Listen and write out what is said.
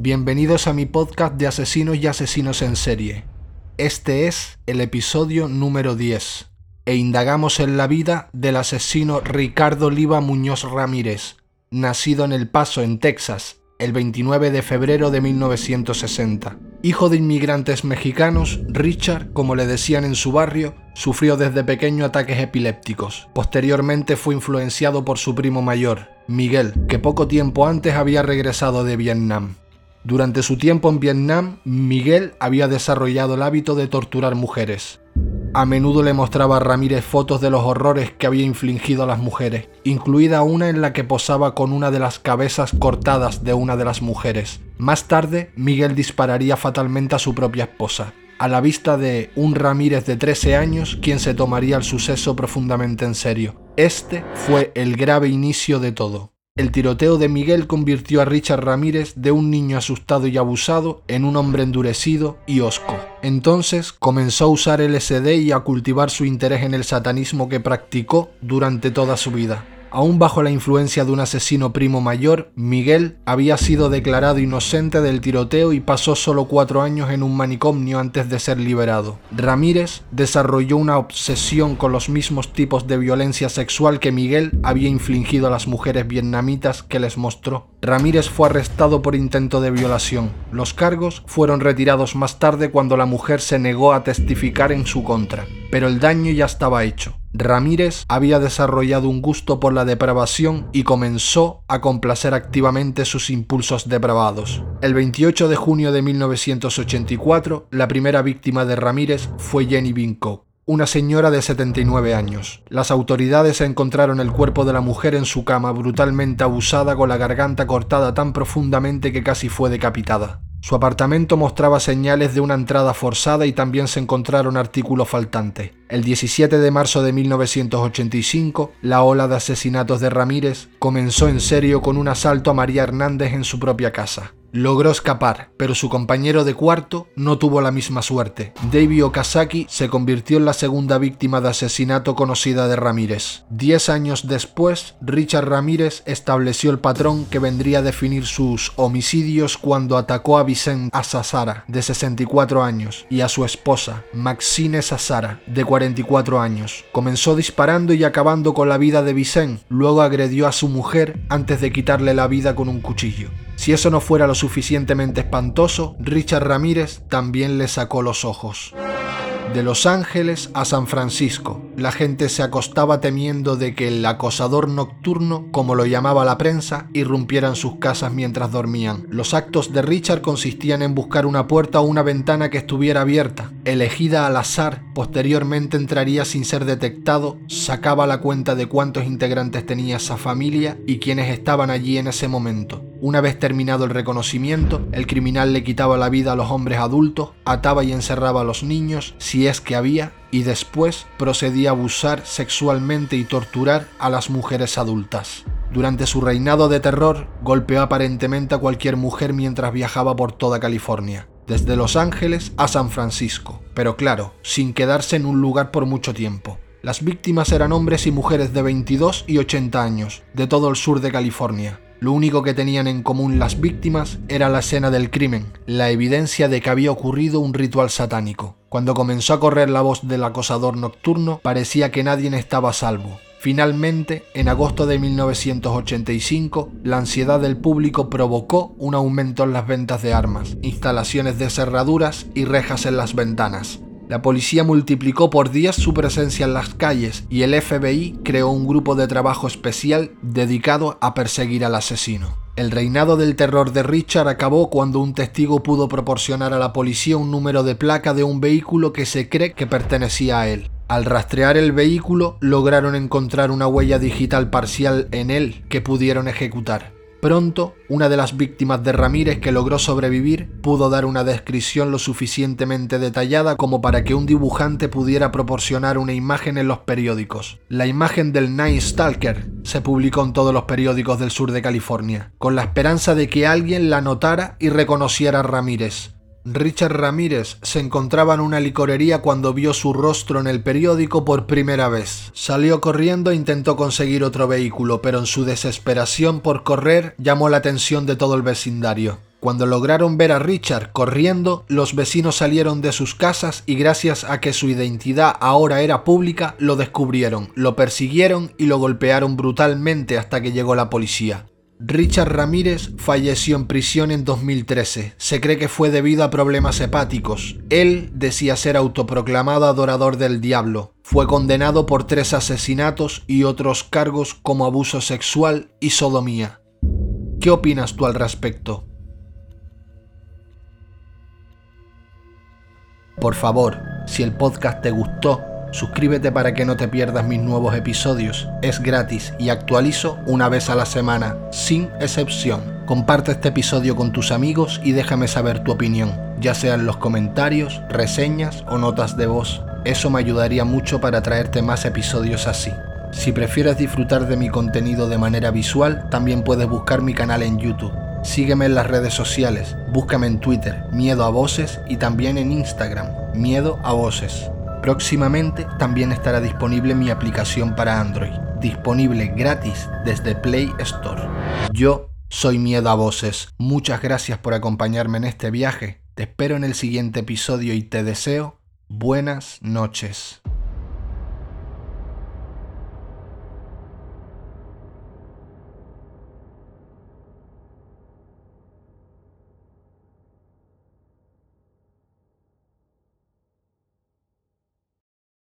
Bienvenidos a mi podcast de asesinos y asesinos en serie. Este es el episodio número 10 e indagamos en la vida del asesino Ricardo Oliva Muñoz Ramírez, nacido en El Paso, en Texas, el 29 de febrero de 1960. Hijo de inmigrantes mexicanos, Richard, como le decían en su barrio, sufrió desde pequeño ataques epilépticos. Posteriormente fue influenciado por su primo mayor, Miguel, que poco tiempo antes había regresado de Vietnam. Durante su tiempo en Vietnam, Miguel había desarrollado el hábito de torturar mujeres. A menudo le mostraba a Ramírez fotos de los horrores que había infligido a las mujeres, incluida una en la que posaba con una de las cabezas cortadas de una de las mujeres. Más tarde, Miguel dispararía fatalmente a su propia esposa, a la vista de un Ramírez de 13 años quien se tomaría el suceso profundamente en serio. Este fue el grave inicio de todo. El tiroteo de Miguel convirtió a Richard Ramírez de un niño asustado y abusado en un hombre endurecido y osco. Entonces comenzó a usar LSD y a cultivar su interés en el satanismo que practicó durante toda su vida. Aún bajo la influencia de un asesino primo mayor, Miguel había sido declarado inocente del tiroteo y pasó solo cuatro años en un manicomio antes de ser liberado. Ramírez desarrolló una obsesión con los mismos tipos de violencia sexual que Miguel había infligido a las mujeres vietnamitas que les mostró. Ramírez fue arrestado por intento de violación. Los cargos fueron retirados más tarde cuando la mujer se negó a testificar en su contra, pero el daño ya estaba hecho. Ramírez había desarrollado un gusto por la depravación y comenzó a complacer activamente sus impulsos depravados. El 28 de junio de 1984, la primera víctima de Ramírez fue Jenny Bincock una señora de 79 años. Las autoridades encontraron el cuerpo de la mujer en su cama brutalmente abusada con la garganta cortada tan profundamente que casi fue decapitada. Su apartamento mostraba señales de una entrada forzada y también se encontraron artículos faltantes. El 17 de marzo de 1985, la ola de asesinatos de Ramírez comenzó en serio con un asalto a María Hernández en su propia casa. Logró escapar, pero su compañero de cuarto no tuvo la misma suerte. David Okazaki se convirtió en la segunda víctima de asesinato conocida de Ramírez. Diez años después, Richard Ramírez estableció el patrón que vendría a definir sus homicidios cuando atacó a Vicente Asasara, de 64 años, y a su esposa, Maxine Sasara, de 44 años. Comenzó disparando y acabando con la vida de Vicente, luego agredió a su mujer antes de quitarle la vida con un cuchillo. Si eso no fuera lo suficientemente espantoso, Richard Ramírez también le sacó los ojos. De Los Ángeles a San Francisco, la gente se acostaba temiendo de que el acosador nocturno, como lo llamaba la prensa, irrumpiera en sus casas mientras dormían. Los actos de Richard consistían en buscar una puerta o una ventana que estuviera abierta, elegida al azar, posteriormente entraría sin ser detectado, sacaba la cuenta de cuántos integrantes tenía esa familia y quienes estaban allí en ese momento. Una vez terminado el reconocimiento, el criminal le quitaba la vida a los hombres adultos, ataba y encerraba a los niños, si es que había, y después procedía a abusar sexualmente y torturar a las mujeres adultas. Durante su reinado de terror, golpeó aparentemente a cualquier mujer mientras viajaba por toda California, desde Los Ángeles a San Francisco, pero claro, sin quedarse en un lugar por mucho tiempo. Las víctimas eran hombres y mujeres de 22 y 80 años, de todo el sur de California, lo único que tenían en común las víctimas era la escena del crimen, la evidencia de que había ocurrido un ritual satánico. Cuando comenzó a correr la voz del acosador nocturno, parecía que nadie estaba a salvo. Finalmente, en agosto de 1985, la ansiedad del público provocó un aumento en las ventas de armas, instalaciones de cerraduras y rejas en las ventanas. La policía multiplicó por días su presencia en las calles y el FBI creó un grupo de trabajo especial dedicado a perseguir al asesino. El reinado del terror de Richard acabó cuando un testigo pudo proporcionar a la policía un número de placa de un vehículo que se cree que pertenecía a él. Al rastrear el vehículo lograron encontrar una huella digital parcial en él que pudieron ejecutar. Pronto, una de las víctimas de Ramírez que logró sobrevivir pudo dar una descripción lo suficientemente detallada como para que un dibujante pudiera proporcionar una imagen en los periódicos. La imagen del Night Stalker se publicó en todos los periódicos del sur de California, con la esperanza de que alguien la notara y reconociera a Ramírez. Richard Ramírez se encontraba en una licorería cuando vio su rostro en el periódico por primera vez. Salió corriendo e intentó conseguir otro vehículo, pero en su desesperación por correr llamó la atención de todo el vecindario. Cuando lograron ver a Richard corriendo, los vecinos salieron de sus casas y gracias a que su identidad ahora era pública, lo descubrieron, lo persiguieron y lo golpearon brutalmente hasta que llegó la policía. Richard Ramírez falleció en prisión en 2013. Se cree que fue debido a problemas hepáticos. Él decía ser autoproclamado adorador del diablo. Fue condenado por tres asesinatos y otros cargos como abuso sexual y sodomía. ¿Qué opinas tú al respecto? Por favor, si el podcast te gustó, suscríbete para que no te pierdas mis nuevos episodios. Es gratis y actualizo una vez a la semana, sin excepción. Comparte este episodio con tus amigos y déjame saber tu opinión, ya sea en los comentarios, reseñas o notas de voz. Eso me ayudaría mucho para traerte más episodios así. Si prefieres disfrutar de mi contenido de manera visual, también puedes buscar mi canal en YouTube Sígueme en las redes sociales, búscame en Twitter, Miedo a Voces, y también en Instagram, Miedo a Voces. Próximamente también estará disponible mi aplicación para Android, disponible gratis desde Play Store. Yo soy Miedo a Voces. Muchas gracias por acompañarme en este viaje. Te espero en el siguiente episodio y te deseo buenas noches.